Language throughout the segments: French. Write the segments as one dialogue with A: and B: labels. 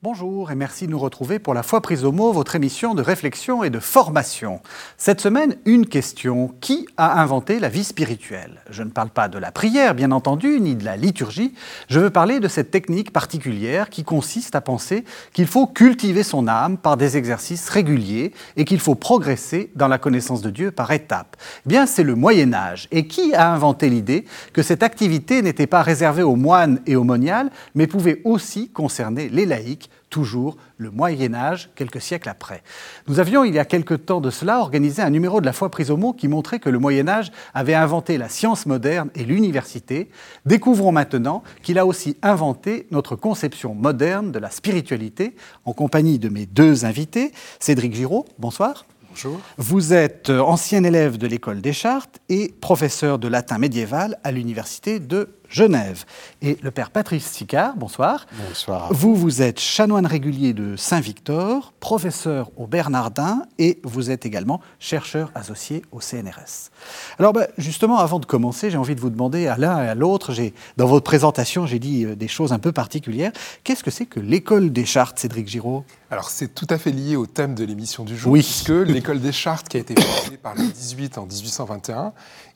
A: Bonjour et merci de nous retrouver pour la fois prise au mot, votre émission de réflexion et de formation. Cette semaine, une question. Qui a inventé la vie spirituelle? Je ne parle pas de la prière, bien entendu, ni de la liturgie. Je veux parler de cette technique particulière qui consiste à penser qu'il faut cultiver son âme par des exercices réguliers et qu'il faut progresser dans la connaissance de Dieu par étapes. Eh bien, c'est le Moyen Âge. Et qui a inventé l'idée que cette activité n'était pas réservée aux moines et aux moniales, mais pouvait aussi concerner les laïcs toujours le Moyen Âge, quelques siècles après. Nous avions, il y a quelque temps de cela, organisé un numéro de la foi prise au mot qui montrait que le Moyen Âge avait inventé la science moderne et l'université. Découvrons maintenant qu'il a aussi inventé notre conception moderne de la spiritualité, en compagnie de mes deux invités. Cédric Giraud, bonsoir.
B: Bonjour.
A: Vous êtes ancien élève de l'école des Chartes et professeur de latin médiéval à l'université de Genève. Et le père Patrice Sicard, bonsoir.
B: Bonsoir.
A: Vous, vous êtes chanoine régulier de Saint-Victor, professeur au Bernardin et vous êtes également chercheur associé au CNRS. Alors, ben, justement, avant de commencer, j'ai envie de vous demander à l'un et à l'autre, dans votre présentation, j'ai dit euh, des choses un peu particulières. Qu'est-ce que c'est que l'école des chartes, Cédric Giraud?
B: Alors, c'est tout à fait lié au thème de l'émission du jour,
A: Oui.
B: puisque l'école des chartes, qui a été fondée par les 18 en 1821,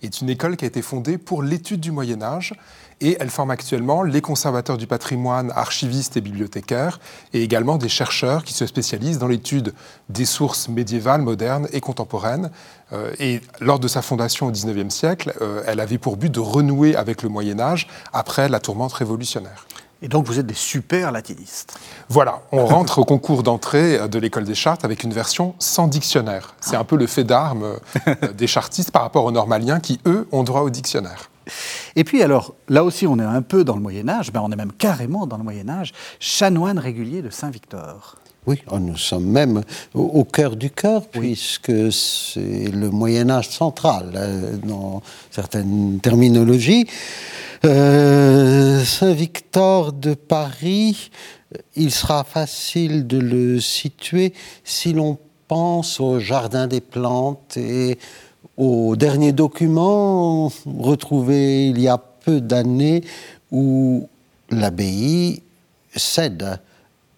B: est une école qui a été fondée pour l'étude du Moyen Âge et elle forme actuellement les conservateurs du patrimoine, archivistes et bibliothécaires, et également des chercheurs qui se spécialisent dans l'étude des sources médiévales, modernes et contemporaines. Euh, et lors de sa fondation au XIXe siècle, euh, elle avait pour but de renouer avec le Moyen Âge après la tourmente révolutionnaire.
A: Et donc, vous êtes des super latinistes.
B: Voilà, on rentre au concours d'entrée de l'école des chartes avec une version sans dictionnaire. C'est un peu le fait d'armes euh, des chartistes par rapport aux normaliens qui, eux, ont droit au dictionnaire.
A: Et puis alors, là aussi on est un peu dans le Moyen Âge, ben, on est même carrément dans le Moyen Âge, chanoine régulier de Saint-Victor.
C: Oui, oh, nous sommes même au, cœur du cœur, puisque c'est le Moyen Âge central euh, dans certaines terminologies. Euh, Saint-Victor de Paris, il sera facile de le situer si l'on pense au Jardin des Plantes et au dernier document retrouvé il y a peu d'années où l'abbaye cède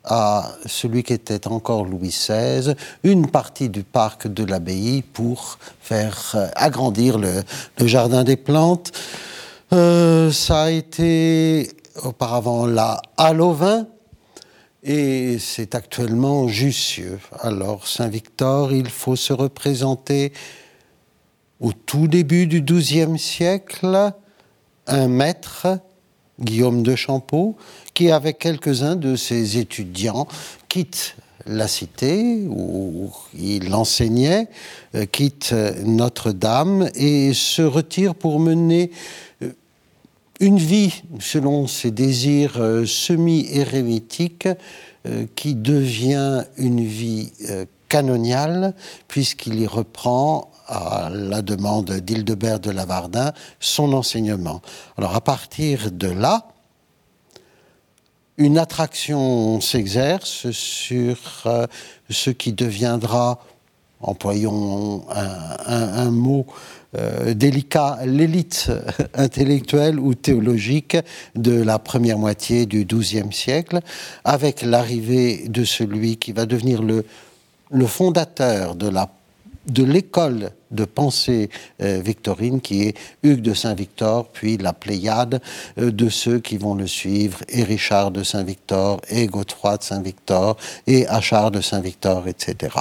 C: à celui qui était encore Louis XVI une partie du parc de l'abbaye pour faire euh, agrandir le, jardin des plantes. Euh, ça a été auparavant la halle au vin et c'est actuellement Jussieu. Alors Saint-Victor, il faut se représenter au tout début du XIIe siècle un maître, Guillaume de Champeau, qui, avec quelques-uns de ses étudiants, quitte la cité où il enseignait, euh, quitte Notre-Dame et se retire pour mener euh, une vie selon ses désirs euh, semi-érémitiques euh, qui devient une vie euh, canoniale puisqu'il y reprend à la demande d'Hildebert de Lavardin son enseignement. Alors à partir de là, une attraction s'exerce sur euh, ce qui deviendra, employons un, mot euh, délicat, l'élite intellectuelle ou théologique de la première moitié du XIIe siècle, avec l'arrivée de celui qui va devenir le, le fondateur de la de l'école de pensée euh, victorine qui est Hugues de Saint-Victor, puis la pléiade euh, de ceux qui vont le suivre, et Richard de Saint-Victor, et Godefroy de Saint-Victor, et Achard de Saint-Victor, etc.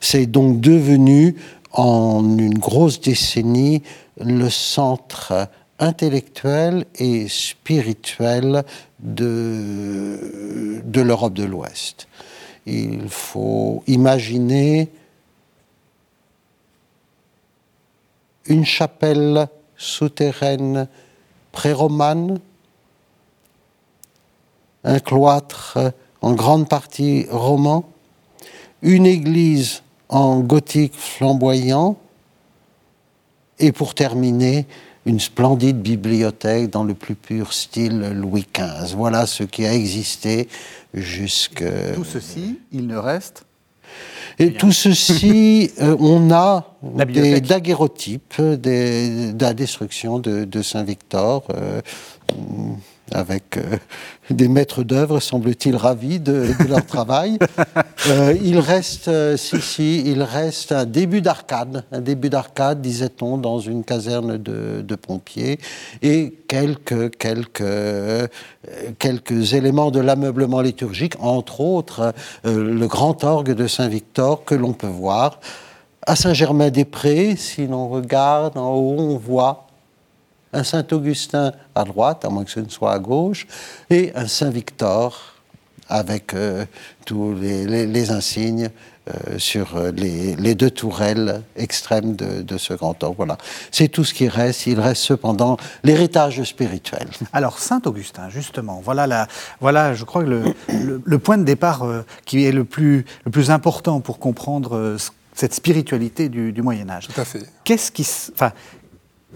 C: C'est donc devenu en une grosse décennie le centre intellectuel et spirituel de, de l'Europe de l'Ouest. Il faut imaginer une chapelle souterraine pré-romane, un cloître en grande partie roman, une église en gothique flamboyant, et pour terminer, une splendide bibliothèque dans le plus pur style Louis XV. Voilà ce qui a existé jusque...
A: Tout ceci, il ne reste
C: Et tout ceci, euh, on a
A: La
C: des daguerreotypes des- de la destruction de, de Saint-Victor. euh, avec euh, des maîtres d'œuvre, semble-t-il, ravis de, leur travail. Euh, il reste, euh, si, si, il reste un début d'arcade, un début d'arcade, disait-on, dans une caserne de, pompiers, et quelques, quelques, quelques éléments de l'ameublement liturgique, entre autres le grand orgue de Saint-Victor que l'on peut voir. À Saint-Germain-des-Prés, si l'on regarde en haut, on voit un Saint-Augustin à droite, à moins que ce ne soit à gauche, et un Saint-Victor avec euh, tous les, insignes euh, sur euh, les, deux tourelles extrêmes de, ce grand orgue. Voilà. C'est tout ce qui reste. Il reste cependant l'héritage spirituel.
A: Alors, Saint-Augustin, justement, voilà, la, voilà, je crois, le, le, point de départ qui est le plus, le plus important pour comprendre cette spiritualité du, du Moyen Âge.
B: Tout à fait.
A: Qu'est-ce qui, enfin,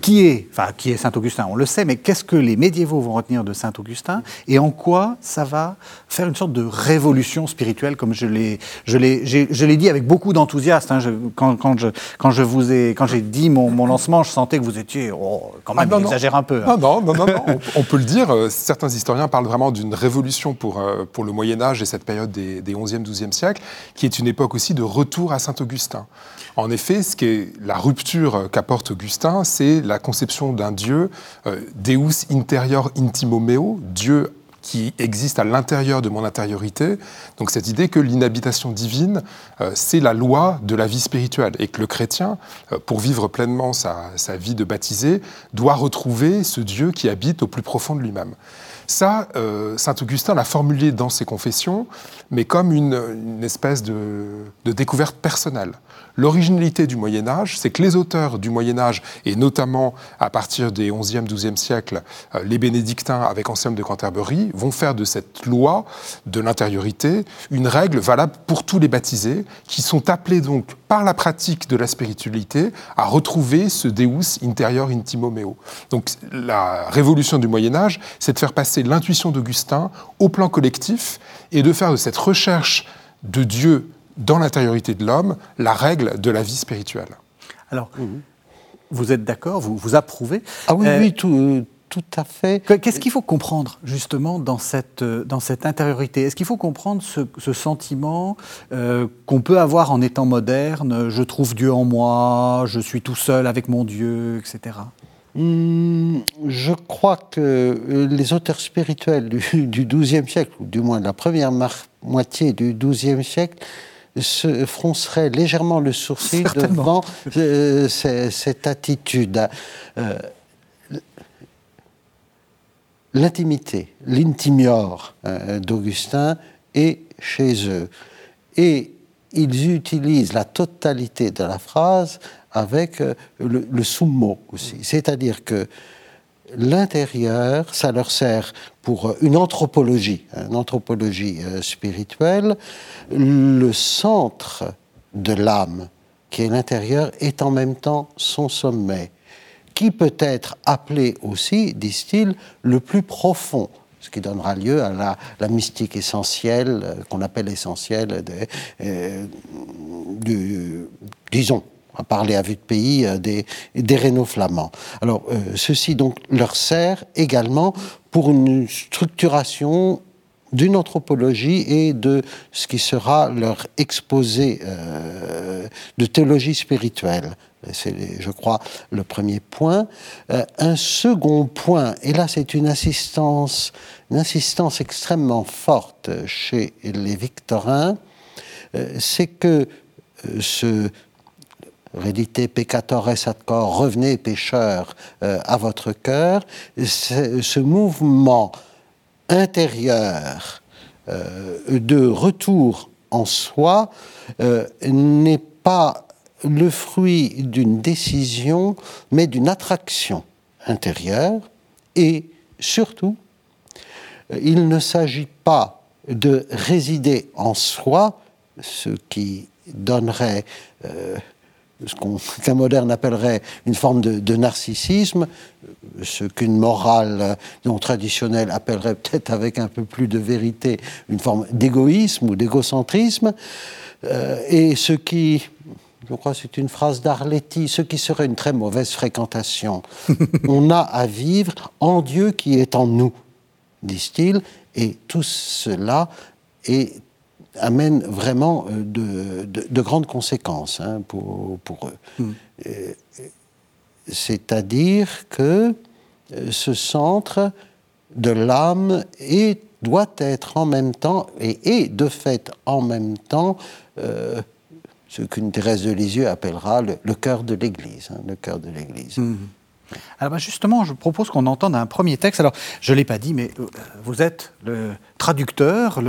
A: qui est, enfin, qui est Saint-Augustin, on le sait, mais qu'est-ce que les médiévaux vont retenir de Saint-Augustin et en quoi ça va faire une sorte de révolution spirituelle, comme je l'ai, je l'ai, je l'ai dit avec beaucoup d'enthousiasme. Hein, quand, quand, je, quand je vous ai, quand j'ai dit mon, mon, lancement, je sentais que vous étiez, oh, quand même, ah, exagère un peu.
B: Hein. Non, non, non, non, on, peut le dire. Euh, certains historiens parlent vraiment d'une révolution pour, euh, pour le Moyen Âge et cette période des, des 11e, 12e siècles, qui est une époque aussi de retour à Saint-Augustin. En effet, ce qui est la rupture qu'apporte Augustin, c'est la conception d'un Dieu, euh, Deus interior intimo meo, Dieu qui existe à l'intérieur de mon intériorité. Donc cette idée que l'inhabitation divine, euh, c'est la loi de la vie spirituelle et que le chrétien, euh, pour vivre pleinement sa, vie de baptisé, doit retrouver ce Dieu qui habite au plus profond de lui-même. Ça, Saint Augustin l'a formulé dans ses confessions, mais comme une, espèce de, de découverte personnelle. L'originalité du Moyen Âge, c'est que les auteurs du Moyen Âge, et notamment à partir des 11e, 12e siècles, euh, les bénédictins avec Anselme de Canterbury, vont faire de cette loi de l'intériorité une règle valable pour tous les baptisés, qui sont appelés donc par la pratique de la spiritualité à retrouver ce Deus interior intimo meo. Donc la révolution du Moyen Âge, c'est de faire passer l'intuition d'Augustin au plan collectif et de faire de cette recherche de Dieu dans l'intériorité de l'homme la règle de la vie spirituelle.
A: Alors, vous êtes d'accord vous, vous approuvez
C: Ah oui, oui, euh, tout, à fait.
A: Qu'est-ce qu'il faut comprendre justement dans cette, euh, dans cette intériorité? Est-ce qu'il faut comprendre ce, sentiment euh, qu'on peut avoir en étant moderne Je trouve Dieu en moi, je suis tout seul avec mon Dieu, etc.
C: Hmm, je crois que les auteurs spirituels du XIIe siècle, ou du moins de la première moitié du XIIe siècle, se froncerait légèrement le sourcil devant euh, cette attitude. Euh, l'intimité, l'intimior euh, d'Augustin est chez eux. Et ils utilisent la totalité de la phrase avec le, le summo aussi. C'est-à-dire que l'intérieur, ça leur sert pour une anthropologie, une anthropologie euh, spirituelle. Le centre de l'âme, qui est l'intérieur, est en même temps son sommet, qui peut être appelé aussi, disent-ils, le plus profond ce qui donnera lieu à la, mystique essentielle, euh, qu'on appelle essentielle, de, euh, disons, à parler à vue de pays euh, des, des rénaux flamands. Alors, euh, ceci donc leur sert également pour une structuration d'une anthropologie et de ce qui sera leur exposé euh, de théologie spirituelle. C'est, je crois, le premier point. un second point, et là c'est une insistance, une insistance extrêmement forte chez les Victorins, c'est que ce, Redite peccatores ad cor, revenez pécheurs euh, à votre cœur, ce mouvement intérieur euh, de retour en soi euh, n'est pas le fruit d'une décision, mais d'une attraction intérieure. Et surtout, il ne s'agit pas de résider en soi, ce qui donnerait ce qu'un moderne appellerait une forme de, narcissisme, ce qu'une morale non traditionnelle appellerait peut-être avec un peu plus de vérité une forme d'égoïsme ou d'égocentrisme, euh, et ce qui, je crois c'est une phrase d'Arletty, ce qui serait une très mauvaise fréquentation. On a à vivre en Dieu qui est en nous. disent-ils, et tout cela amène vraiment de, grandes conséquences hein, pour, eux. Hmm. C'est-à-dire que ce centre de l'âme doit être en même temps, et est de fait en même temps, euh, ce qu'une Thérèse de Lisieux appellera le, cœur de l'Église, hein, le cœur de l'Église.
A: Mmh. Alors bah, justement, je propose qu'on entende un premier texte. Alors, je ne l'ai pas dit, mais euh, vous êtes le traducteur,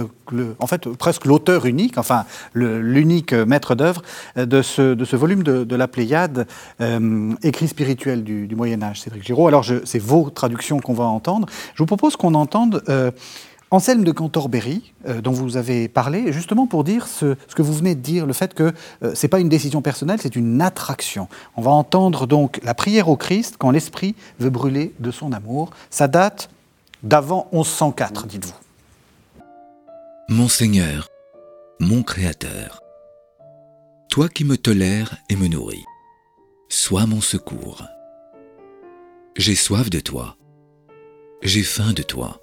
A: en fait presque l'auteur unique, enfin l'unique maître d'œuvre euh, de ce, de ce, volume de, la Pléiade, euh, écrit spirituel du, Moyen Âge, Cédric Giraud. Alors, c'est vos traductions qu'on va entendre. Je vous propose qu'on entende... Anselme de Cantorbéry, euh, dont vous avez parlé, justement pour dire ce, que vous venez de dire, le fait que euh, ce n'est pas une décision personnelle, c'est une attraction. On va entendre donc la prière au Christ quand l'Esprit veut brûler de son amour. Ça date d'avant 1104, dites-vous.
D: Mon Seigneur, mon Créateur, toi qui me tolères et me nourris, sois mon secours. J'ai soif de toi, j'ai faim de toi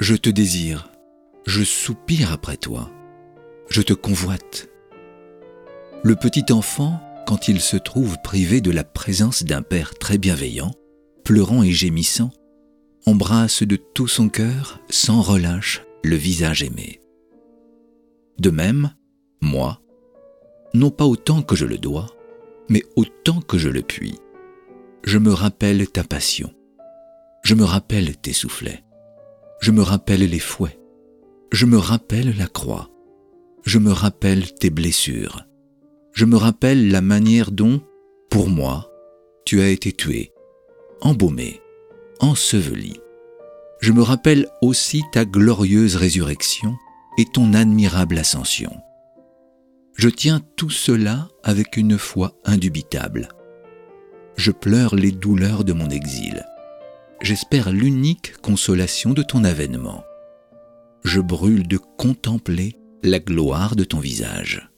D: je te désire, je soupire après toi, je te convoite. Le petit enfant, quand il se trouve privé de la présence d'un père très bienveillant, pleurant et gémissant, embrasse de tout son cœur, sans relâche, le visage aimé. De même, moi, non pas autant que je le dois, mais autant que je le puis, je me rappelle ta passion, je me rappelle tes soufflets, je me rappelle les fouets. Je me rappelle la croix. Je me rappelle tes blessures. Je me rappelle la manière dont, pour moi, tu as été tué, embaumé, enseveli. Je me rappelle aussi ta glorieuse résurrection et ton admirable ascension. Je tiens tout cela avec une foi indubitable. Je pleure les douleurs de mon exil j'espère l'unique consolation de ton avènement. Je brûle de contempler la gloire de ton visage.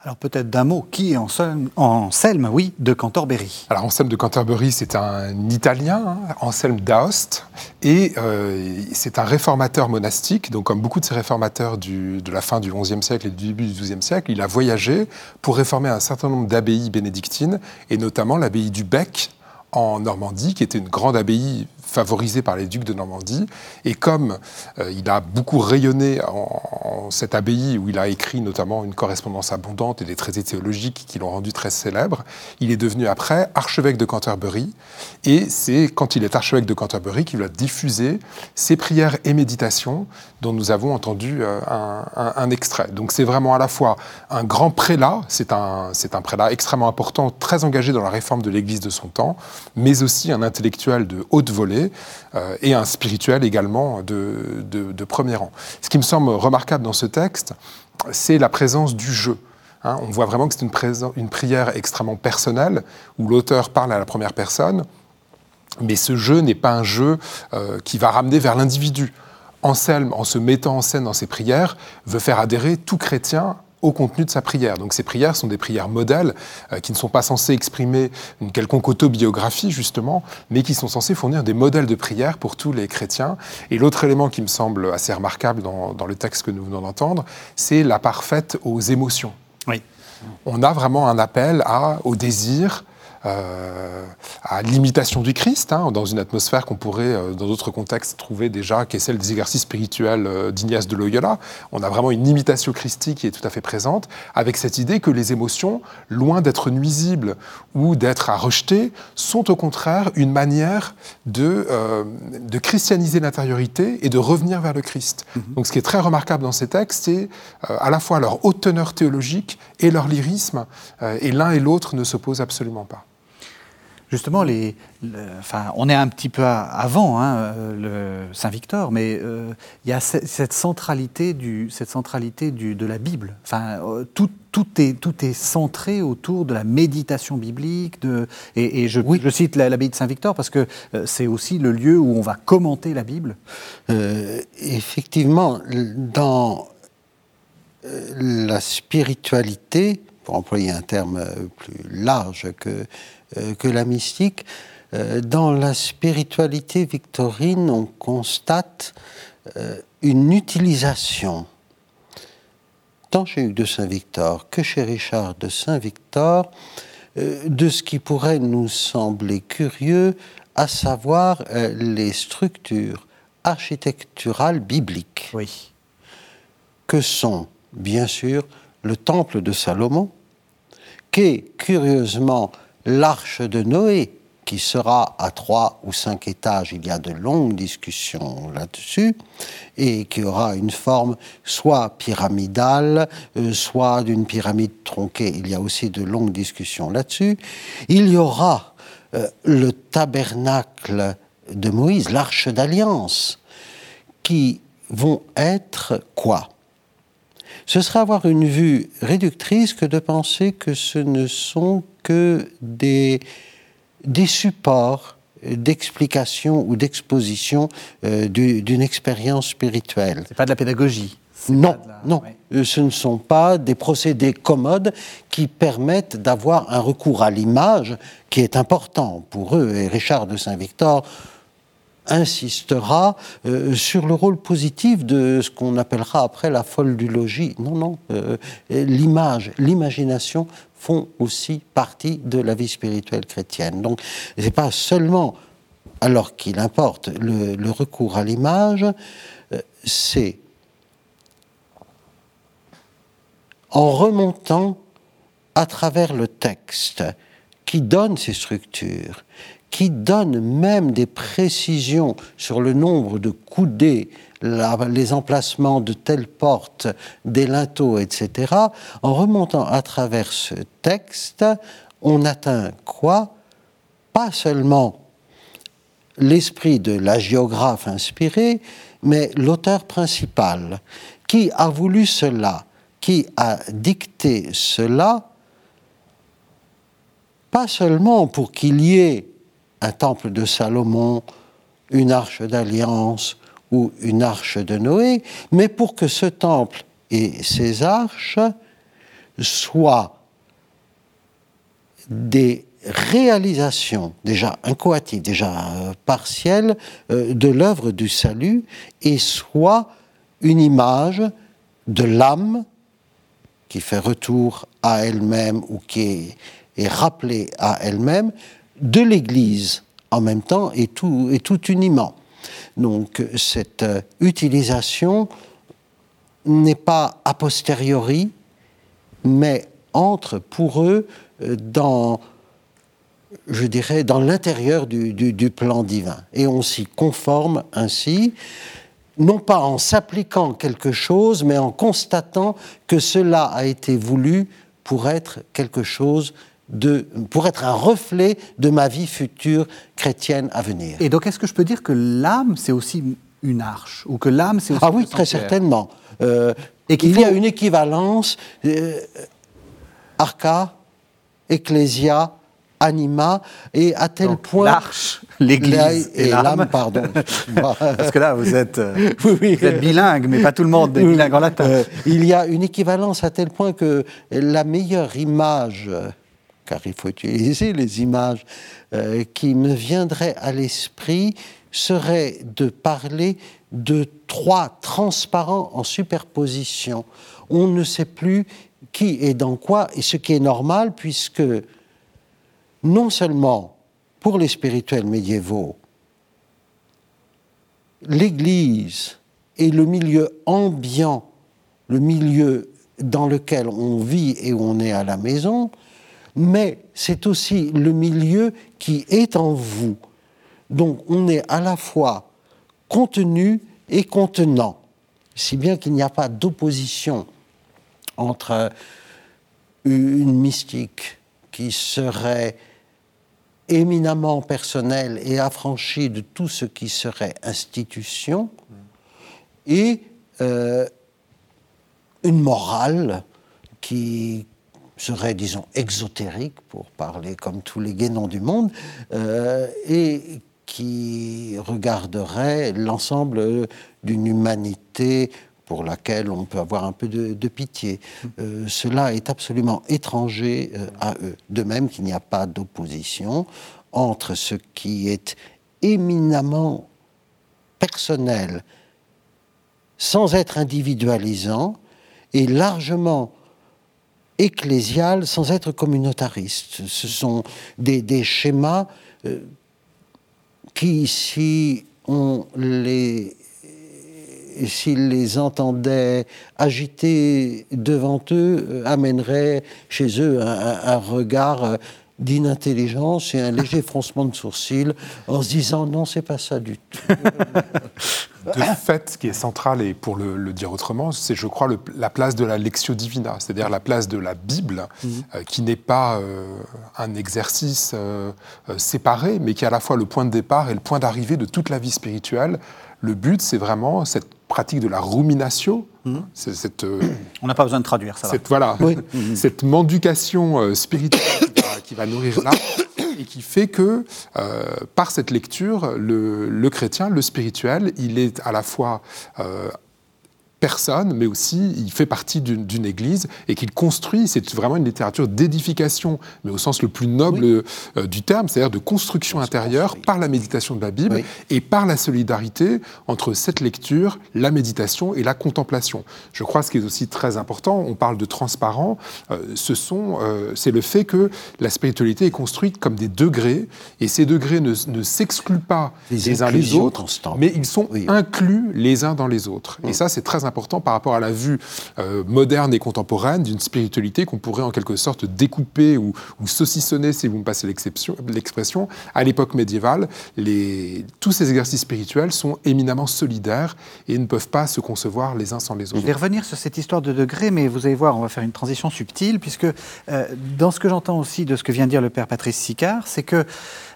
A: Alors peut-être d'un mot, qui est Anselme, oui, de Canterbury?
B: Alors Anselme de Canterbury, c'est un Italien, hein, Anselme d'Aoste, et euh, c'est un réformateur monastique, donc comme beaucoup de ces réformateurs de la fin du XIe siècle et du début du XIIe siècle, il a voyagé pour réformer un certain nombre d'abbayes bénédictines, et notamment l'abbaye du Bec, en Normandie, qui était une grande abbaye favorisé par les ducs de Normandie. Et comme euh, il a beaucoup rayonné en, cette abbaye où il a écrit notamment une correspondance abondante et des traités théologiques qui l'ont rendu très célèbre, il est devenu après archevêque de Canterbury. Et c'est quand il est archevêque de Canterbury qu'il va diffuser ses prières et méditations dont nous avons entendu euh, un, extrait. Donc c'est vraiment à la fois un grand prélat, c'est un, c'est un prélat extrêmement important, très engagé dans la réforme de l'Église de son temps, mais aussi un intellectuel de haute volée euh, et un spirituel également de, de, premier rang. Ce qui me semble remarquable dans ce texte, c'est la présence du jeu. Hein. on voit vraiment que c'est une, une, prière extrêmement personnelle, où l'auteur parle à la première personne, mais ce jeu n'est pas un jeu euh, qui va ramener vers l'individu. Anselme, en se mettant en scène dans ses prières, veut faire adhérer tout chrétien au contenu de sa prière. Donc ces prières sont des prières modèles euh, qui ne sont pas censées exprimer une quelconque autobiographie justement, mais qui sont censées fournir des modèles de prière pour tous les chrétiens. Et l'autre élément qui me semble assez remarquable dans, le texte que nous venons d'entendre, c'est la parfaite aux émotions.
A: Oui.
B: On a vraiment un appel à, au désir, euh, à l'imitation du Christ, hein, dans une atmosphère qu'on pourrait, euh, dans d'autres contextes, trouver déjà, qui est celle des exercices spirituels euh, d'Ignace de Loyola. On a vraiment une imitation christique qui est tout à fait présente, avec cette idée que les émotions, loin d'être nuisibles ou d'être à rejeter, sont au contraire une manière de, de christianiser l'intériorité et de revenir vers le Christ. Mm-hmm. Donc ce qui est très remarquable dans ces textes, c'est à la fois leur haute teneur théologique et leur lyrisme, et l'un et l'autre ne s'opposent absolument pas.
A: Justement, les, enfin, on est un petit peu avant hein, le Saint-Victor, mais euh, il y a cette centralité, du, cette centralité du, de la Bible. Enfin, euh, tout, tout, est, tout est centré autour de la méditation biblique. De, et, je, je, cite l'abbaye de Saint-Victor parce que euh, c'est aussi le lieu où on va commenter la Bible.
C: effectivement, dans la spiritualité, pour employer un terme plus large que, euh, que la mystique, euh, dans la spiritualité victorine, on constate euh, une utilisation, tant chez Hugues de Saint-Victor que chez Richard de Saint-Victor, euh, de ce qui pourrait nous sembler curieux, à savoir les structures architecturales bibliques.
A: Oui.
C: Que sont, bien sûr, le temple de Salomon, qui est curieusement l'arche de Noé, qui sera à trois ou cinq étages, il y a de longues discussions là-dessus, et qui aura une forme soit pyramidale, euh, soit d'une pyramide tronquée, il y a aussi de longues discussions là-dessus. Il y aura euh, le tabernacle de Moïse, l'arche d'alliance, qui vont être quoi? Ce serait avoir une vue réductrice que de penser que ce ne sont que des, des supports d'explication ou d'exposition euh, d'une expérience spirituelle.
A: C'est pas de la pédagogie.
C: Non, non. Euh, ce ne sont pas des procédés commodes qui permettent d'avoir un recours à l'image qui est important pour eux. Et Richard de Saint-Victor insistera euh, sur le rôle positif de ce qu'on appellera après la folle du logis. Non, non, euh, l'image, l'imagination font aussi partie de la vie spirituelle chrétienne. Donc, ce n'est pas seulement, alors qu'il importe, le, recours à l'image, euh, c'est en remontant à travers le texte qui donne ces structures, qui donne même des précisions sur le nombre de coudées, les emplacements de telles portes, des linteaux, etc., en remontant à travers ce texte, on atteint quoi? Pas seulement l'esprit de la géographe inspirée, mais l'auteur principal, qui a voulu cela, qui a dicté cela, pas seulement pour qu'il y ait un temple de Salomon, une arche d'alliance ou une arche de Noé, mais pour que ce temple et ces arches soient des réalisations déjà incoatives, déjà partielles euh, de l'œuvre du salut et soient une image de l'âme qui fait retour à elle-même ou qui est rappelée à elle-même, de l'Église en même temps et tout, et tout uniment. Donc cette euh, utilisation n'est pas a posteriori, mais entre pour eux euh, dans, je dirais, dans l'intérieur du, du, plan divin. Et on s'y conforme ainsi, non pas en s'appliquant quelque chose, mais en constatant que cela a été voulu pour être quelque chose pour être un reflet de ma vie future chrétienne à venir.
A: Et donc, est-ce que je peux dire que l'âme, c'est aussi une arche Ou que l'âme, c'est aussi
C: Ah oui, très certainement. Euh, et qu'il y a une équivalence euh, arca, ecclesia, anima, et à tel point.
A: L'arche, l'église
C: et, l'âme, pardon.
A: Parce que là, vous êtes, euh, vous êtes bilingue, mais pas tout le monde est bilingue en latin.
C: il y a une équivalence à tel point que la meilleure image car il faut utiliser les images euh, qui me viendraient à l'esprit, serait de parler de trois transparents en superposition. On ne sait plus qui est dans quoi, et ce qui est normal, puisque non seulement pour les spirituels médiévaux, l'Église est le milieu ambiant, le milieu dans lequel on vit et où on est à la maison, mais c'est aussi le milieu qui est en vous. Donc on est à la fois contenu et contenant, si bien qu'il n'y a pas d'opposition entre une mystique qui serait éminemment personnelle et affranchie de tout ce qui serait institution, et euh, une morale qui, serait, disons, exotérique, pour parler comme tous les guénons du monde, euh, et qui regarderait l'ensemble d'une humanité pour laquelle on peut avoir un peu de, pitié. Euh, cela est absolument étranger euh, à eux. De même qu'il n'y a pas d'opposition entre ce qui est éminemment personnel, sans être individualisant, et largement ecclésial sans être communautariste. Ce sont des, schémas euh, qui, si on les s'ils les entendaient agiter devant eux, euh, amèneraient chez eux un, regard euh, d'inintelligence et un léger froncement de sourcils en se disant non, c'est pas ça du tout.
B: de fait, ce qui est central, et pour le, dire autrement, c'est, je crois, la place de la lectio divina, c'est-à-dire la place de la Bible, mhm. euh, qui n'est pas un exercice séparé, mais qui est à la fois le point de départ et le point d'arrivée de toute la vie spirituelle. Le but, c'est vraiment cette pratique de la rumination.
A: Mmh. Cette, euh, On n'a pas besoin de traduire ça.
B: Cette, voilà, cette mendication euh, spirituelle qui va, nourrir l'âme et qui fait que euh, par cette lecture, le, le, chrétien, le spirituel, il est à la fois personne, mais aussi il fait partie d'une église et qu'il construit. C'est vraiment une littérature d'édification, mais au sens le plus noble euh, du terme, c'est-à-dire de construction intérieure par la méditation de la Bible et par la solidarité entre cette lecture, la méditation et la contemplation. Je crois ce qui est aussi très important, on parle de transparent, euh, ce sont, euh, c'est le fait que la spiritualité est construite comme des degrés et ces degrés ne, s'excluent pas les, uns les autres, mais ils sont inclus les uns dans les autres. Et ça, c'est très important important par rapport à la vue euh, moderne et contemporaine d'une spiritualité qu'on pourrait en quelque sorte découper ou, saucissonner, si vous me passez l'expression. À l'époque médiévale, les, tous ces exercices spirituels sont éminemment solidaires et ne peuvent pas se concevoir les uns sans les autres.
A: Je vais revenir sur cette histoire de degrés, mais vous allez voir, on va faire une transition subtile, puisque euh, dans ce que j'entends aussi de ce que vient de dire le père Patrice Sicard, c'est que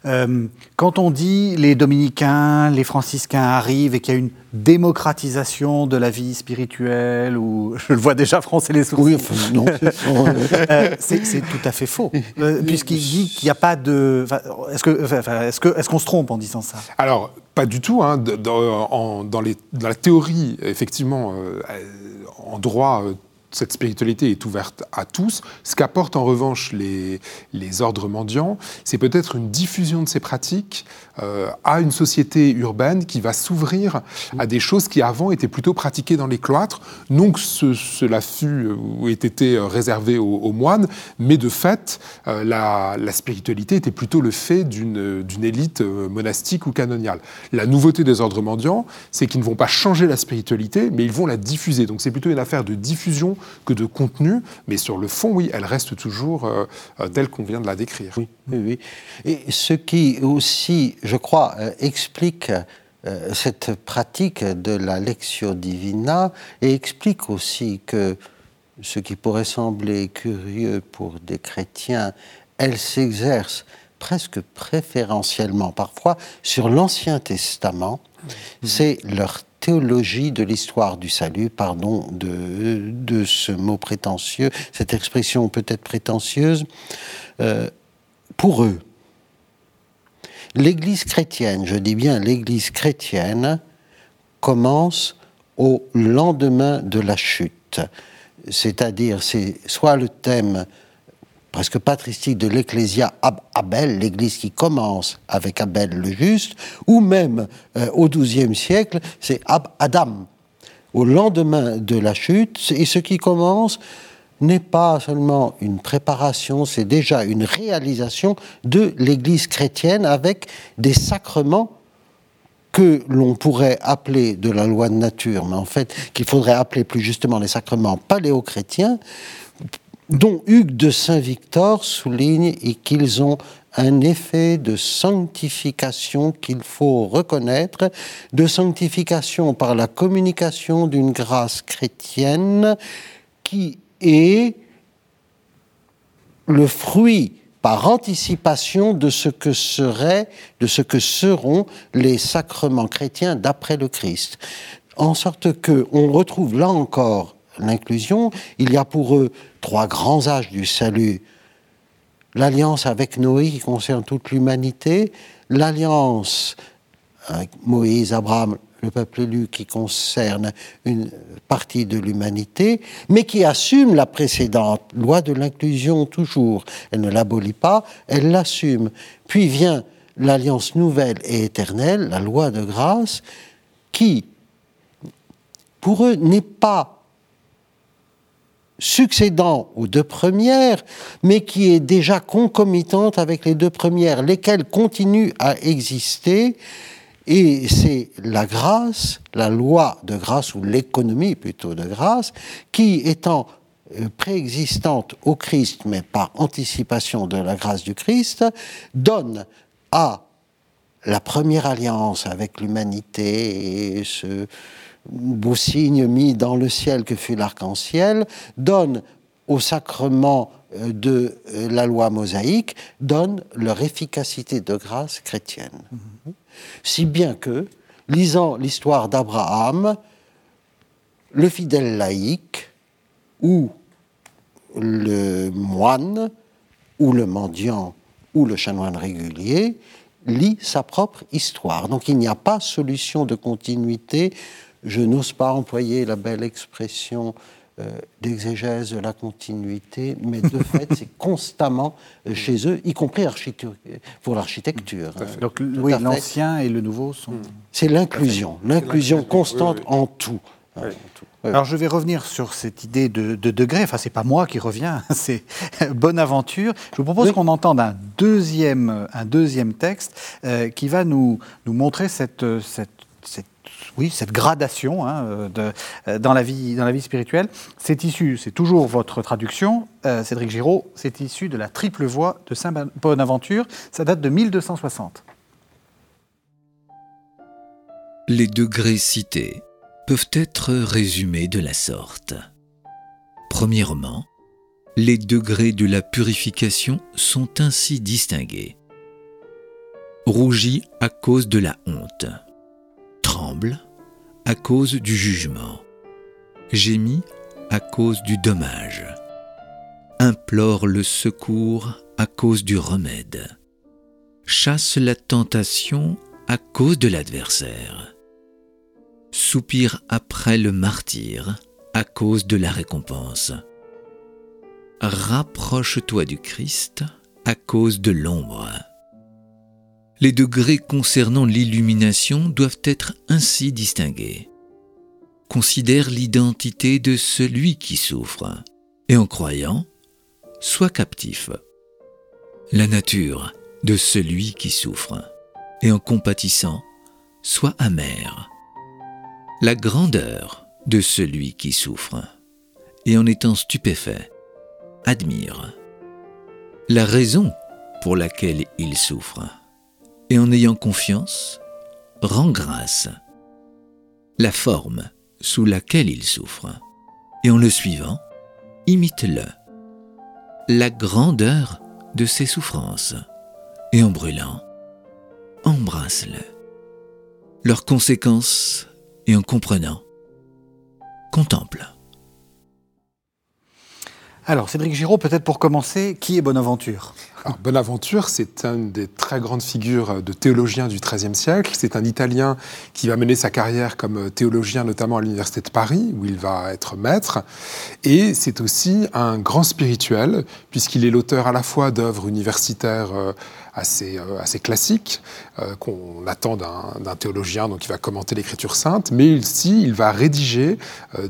A: euh, quand on dit les dominicains, les franciscains arrivent et qu'il y a une démocratisation de la vie spirituelle, ou je le vois déjà froncer les sourcils. Oui, non, euh, c'est tout à fait faux, euh, puisqu'il dit qu'il n'y a pas de. Est-ce qu'on est que, est qu'on se trompe en disant ça?
B: Alors, pas du tout. Hein. Dans, dans, les, dans, la théorie, effectivement, en droit cette spiritualité est ouverte à tous. Ce qu'apportent en revanche les, ordres mendiants, c'est peut-être une diffusion de ces pratiques euh, à une société urbaine qui va s'ouvrir à des choses qui avant étaient plutôt pratiquées dans les cloîtres. Non que cela fût ou ait été réservé aux, moines, mais de fait, euh, la, spiritualité était plutôt le fait d'une élite euh, monastique ou canoniale. La nouveauté des ordres mendiants, c'est qu'ils ne vont pas changer la spiritualité, mais ils vont la diffuser. Donc c'est plutôt une affaire de diffusion que de contenu, mais sur le fond, oui, elle reste toujours euh, euh, telle qu'on vient de la décrire.
C: Oui, oui, Et ce qui aussi, je crois, euh, explique cette pratique de la lectio divina et explique aussi que ce qui pourrait sembler curieux pour des chrétiens, elle s'exerce presque préférentiellement parfois sur l'Ancien Testament. C'est leur théologie de l'histoire du salut, pardon de, de, ce mot prétentieux, cette expression peut-être prétentieuse, euh, pour eux. L'Église chrétienne, je dis bien l'Église chrétienne, commence au lendemain de la chute. C'est-à-dire, c'est soit le thème presque patristique de l'Ecclésia Abel, l'Église qui commence avec Abel le juste, ou même euh, au XIIe siècle, c'est Ab Adam, au lendemain de la chute, et ce qui commence n'est pas seulement une préparation, c'est déjà une réalisation de l'Église chrétienne avec des sacrements que l'on pourrait appeler de la loi de nature, mais en fait qu'il faudrait appeler plus justement les sacrements paléo-chrétiens, dont Hugues de Saint-Victor souligne et qu'ils ont un effet de sanctification qu'il faut reconnaître, de sanctification par la communication d'une grâce chrétienne qui est le fruit par anticipation de ce que seraient, de ce que seront les sacrements chrétiens d'après le Christ. En sorte que on retrouve là encore l'inclusion, il y a pour eux trois grands âges du salut. L'alliance avec Noé qui concerne toute l'humanité, l'alliance avec Moïse, Abraham, le peuple élu qui concerne une partie de l'humanité, mais qui assume la précédente loi de l'inclusion toujours. Elle ne l'abolit pas, elle l'assume. Puis vient l'alliance nouvelle et éternelle, la loi de grâce, qui, pour eux, n'est pas succédant aux deux premières, mais qui est déjà concomitante avec les deux premières, lesquelles continuent à exister. Et c'est la grâce, la loi de grâce, ou l'économie plutôt de grâce, qui étant euh, préexistante au Christ, mais par anticipation de la grâce du Christ, donne à la première alliance avec l'humanité et ce, beau signe mis dans le ciel que fut l'arc-en-ciel, donne au sacrement euh, de euh, la loi mosaïque, donne leur efficacité de grâce chrétienne. Mhm. Si bien que, lisant l'histoire d'Abraham, le fidèle laïc ou le moine ou le mendiant ou le chanoine régulier lit sa propre histoire. Donc il n'y a pas solution de continuité je n'ose pas employer la belle expression euh, d'exégèse de la continuité, mais de fait, c'est constamment euh, chez eux, y compris pour l'architecture.
A: Hein. Donc, oui, l'ancien et le nouveau sont. Hmm.
C: C'est l'inclusion, l'inclusion constante en tout.
A: Alors je vais revenir sur cette idée de, degré. Enfin, c'est pas moi qui reviens, c'est Bonaventure. Je vous propose qu'on entende un deuxième, un deuxième texte euh, qui va nous, nous montrer cette, cette, cette oui, cette gradation hein, euh, euh, dans, la vie, spirituelle. C'est issu, c'est toujours votre traduction, euh, Cédric Giraud, c'est issu de la triple voix de Saint Bonaventure. Ça date de 1260.
D: Les degrés cités peuvent être résumés de la sorte. Premièrement, les degrés de la purification sont ainsi distingués. Rougi à cause de la honte tremble à cause du jugement, gémit à cause du dommage, implore le secours à cause du remède, chasse la tentation à cause de l'adversaire, soupire après le martyr à cause de la récompense. Rapproche-toi du Christ à cause de l'ombre les degrés concernant l'illumination doivent être ainsi distingués. Considère l'identité de celui qui souffre, et en croyant, sois captif. La nature de celui qui souffre, et en compatissant, sois amer. La grandeur de celui qui souffre, et en étant stupéfait, admire. La raison pour laquelle il souffre, et en ayant confiance, rend grâce. La forme sous laquelle il souffre, et en le suivant, imite-le. La grandeur de ses souffrances, et en brûlant, embrasse-le. Leurs conséquences, et en comprenant, contemple.
A: Alors, Cédric Giraud, peut-être pour commencer, qui est Bonaventure?
B: Bonaventure, c'est une des très grandes figures de théologiens du XIIIe siècle. C'est un Italien qui va mener sa carrière comme théologien, notamment à l'Université de Paris, où il va être maître. Et c'est aussi un grand spirituel, puisqu'il est l'auteur à la fois d'œuvres universitaires euh, assez, euh, assez classiques, euh, qu'on attend d'un théologien, donc il va commenter l'Écriture sainte, mais aussi il va rédiger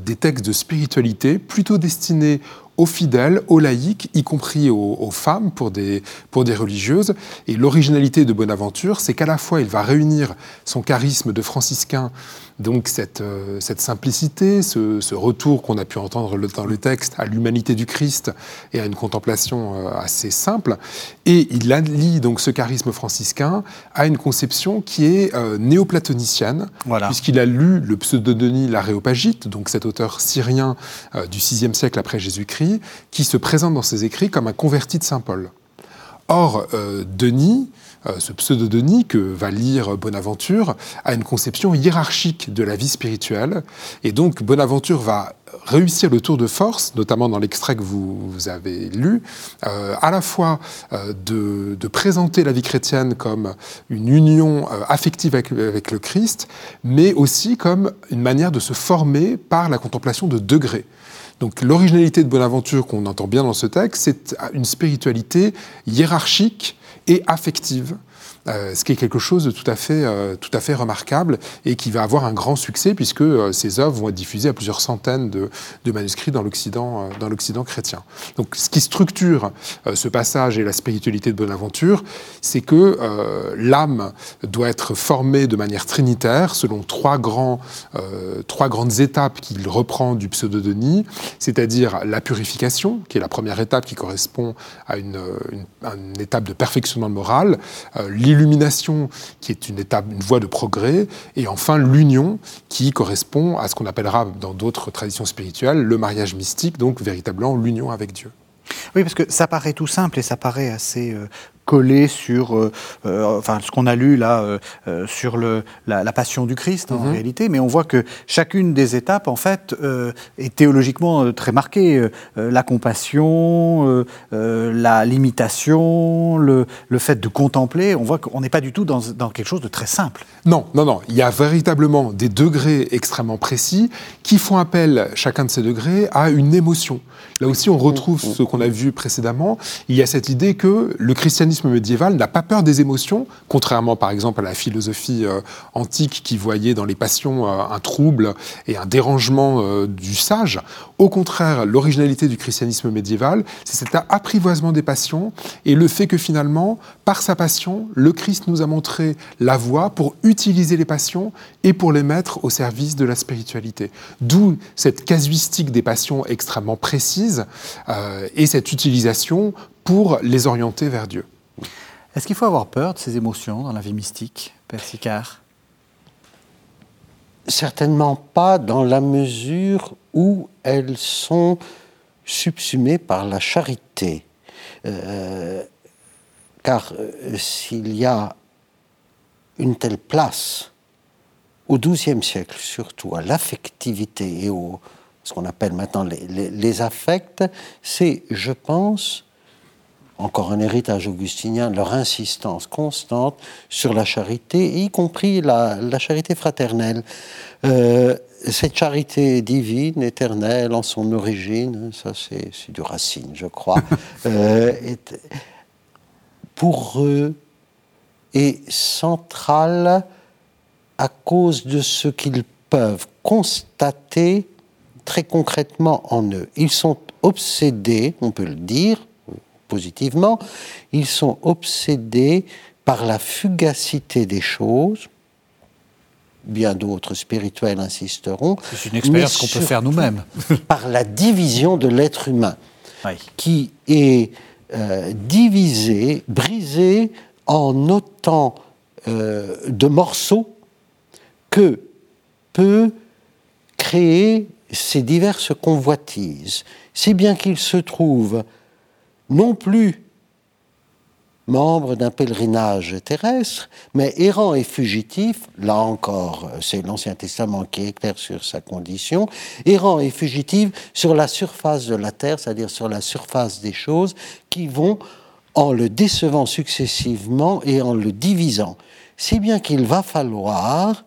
B: des textes de spiritualité plutôt destinés aux fidèles, aux laïcs, y compris aux, femmes pour des, pour des religieuses. Et l'originalité de Bonaventure, c'est qu'à la fois il va réunir son charisme de franciscain donc cette, euh, cette simplicité, ce, retour qu'on a pu entendre dans le texte à l'humanité du Christ et à une contemplation euh, assez simple, et il allie donc ce charisme franciscain à une conception qui est euh, néoplatonicienne, puisqu'il a lu le pseudo-Denis l'Aréopagite, donc cet auteur syrien du VIe siècle après Jésus-Christ, qui se présente dans ses écrits comme un converti de Saint Paul. Or, euh, Denis, ce pseudo-Denis que va lire Bonaventure, a une conception hiérarchique de la vie spirituelle. Et donc, Bonaventure va réussir le tour de force, notamment dans l'extrait que vous, avez lu, euh, à la fois euh, de, présenter la vie chrétienne comme une union euh, affective avec, le Christ, mais aussi comme une manière de se former par la contemplation de degrés. Donc l'originalité de Bonaventure qu'on entend bien dans ce texte, c'est une spiritualité hiérarchique et affective. Euh, ce qui est quelque chose de tout à fait, euh, tout à fait remarquable et qui va avoir un grand succès puisque euh, ces œuvres vont être diffusées à plusieurs centaines de, manuscrits dans l'Occident, dans l'Occident chrétien. Donc, ce qui structure ce passage et la spiritualité de Bonaventure, c'est que l'âme doit être formée de manière trinitaire selon trois, grands, trois grandes étapes qu'il reprend du pseudo-Denis, c'est-à-dire la purification, qui est la première étape qui correspond à une, étape de perfectionnement moral, l'illumination, qui est une étape, une voie de progrès, et enfin l'union, qui correspond à ce qu'on appellera dans d'autres traditions spirituelles le mariage mystique, donc véritablement l'union avec Dieu.
A: Oui, parce que ça paraît tout simple et ça paraît assez euh, collé sur euh, euh, enfin, ce qu'on a lu là euh, sur le, la, passion du Christ en mhm. réalité, mais on voit que chacune des étapes en fait est théologiquement très marquée. la compassion, la limitation, le, le, fait de contempler, on voit qu'on n'est pas du tout dans, dans, quelque chose de très simple.
B: Non, non, non. Il y a véritablement des degrés extrêmement précis qui font appel, chacun de ces degrés, à une émotion. Là aussi, on retrouve ce qu'on a vu précédemment. Il y a cette idée que le christianisme médiéval n'a pas peur des émotions, contrairement par exemple à la philosophie euh, antique qui voyait dans les passions euh, un trouble et un dérangement euh, du sage. Au contraire, l'originalité du christianisme médiéval, c'est cet apprivoisement des passions et le fait que finalement, par sa passion, le Christ nous a montré la voie pour utiliser les passions et pour les mettre au service de la spiritualité. D'où cette casuistique des passions extrêmement précise et cette utilisation pour les orienter vers Dieu.
A: Est-ce qu'il faut avoir peur de ces émotions dans la vie mystique, Père Sicard?
C: Certainement pas dans la mesure où elles sont subsumées par la charité. Euh, car euh, s'il y a une telle place au XIIe siècle, surtout à l'affectivité et au, ce qu'on appelle maintenant les, affects, c'est, je pense, encore un héritage augustinien, leur insistance constante sur la charité, y compris la, charité fraternelle. Euh, cette charité divine, éternelle, en son origine, ça c'est du Racine, je crois, euh, pour eux est centrale à cause de ce qu'ils peuvent constater très concrètement en eux. Ils sont obsédés, on peut le dire positivement, ils sont obsédés par la fugacité des choses. Bien d'autres spirituels insisteront.
A: C'est une expérience qu'on peut faire nous-mêmes.
C: par la division de l'être humain, qui est euh, divisé, brisé en autant euh, de morceaux que peut créer ces diverses convoitises, si bien qu'il se trouve non plus membre d'un pèlerinage terrestre, mais errant et fugitif, là encore, c'est l'Ancien Testament qui est clair sur sa condition, errant et fugitif sur la surface de la terre, c'est-à-dire sur la surface des choses, qui vont en le décevant successivement et en le divisant. Si bien qu'il va falloir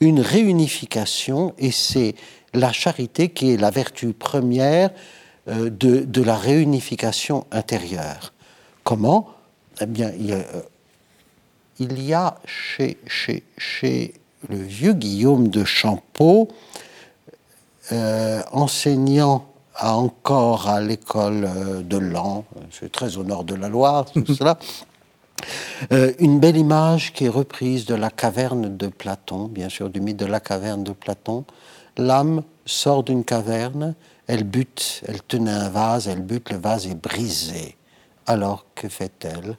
C: une réunification, et c'est la charité qui est la vertu première euh, de, la réunification intérieure. Comment? Eh bien, il y a, euh, chez, chez, chez, le vieux Guillaume de Champeau, euh, enseignant encore à l'école de Lan, c'est très au nord de la Loire, tout cela, une belle image qui est reprise de la caverne de Platon, bien sûr, du mythe de la caverne de Platon, l'âme sort d'une caverne, elle bute, elle tenait un vase, elle bute, le vase est brisé. Alors que fait-elle?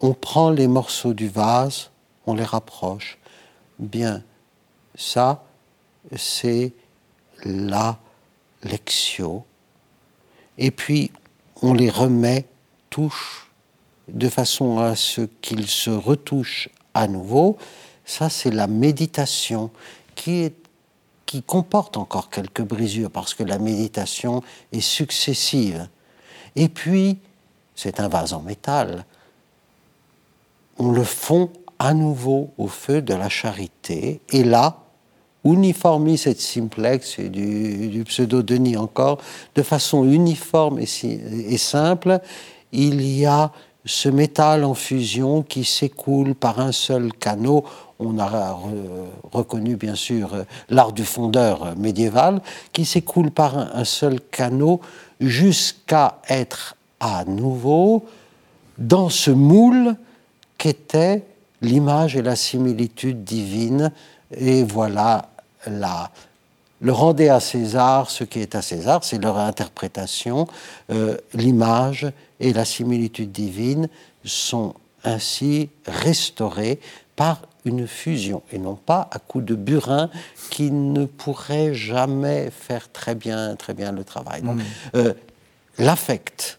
C: On prend les morceaux du vase, on les rapproche. Bien, ça, c'est la lectio. Et puis, on les remet touche de façon à ce qu'il se retouche à nouveau, ça c'est la méditation qui, est, qui comporte encore quelques brisures parce que la méditation est successive. Et puis, c'est un vase en métal. On le fond à nouveau au feu de la charité. Et là, uniformis et simplex, et du, pseudo-Denis encore, de façon uniforme et, simple, il y a ce métal en fusion qui s'écoule par un seul canot. On a reconnu bien sûr l'art du fondeur médiéval, qui s'écoule par un seul canot jusqu'à être à nouveau dans ce moule qu'était l'image et la similitude divine. Et voilà le rendez à César ce qui est à César, c'est leur interprétation. Euh, l'image et la similitude divine sont ainsi restaurées par une fusion et non pas à coup de burin qui ne pourrait jamais faire très bien, très bien le travail. Mm. Euh, l'affect,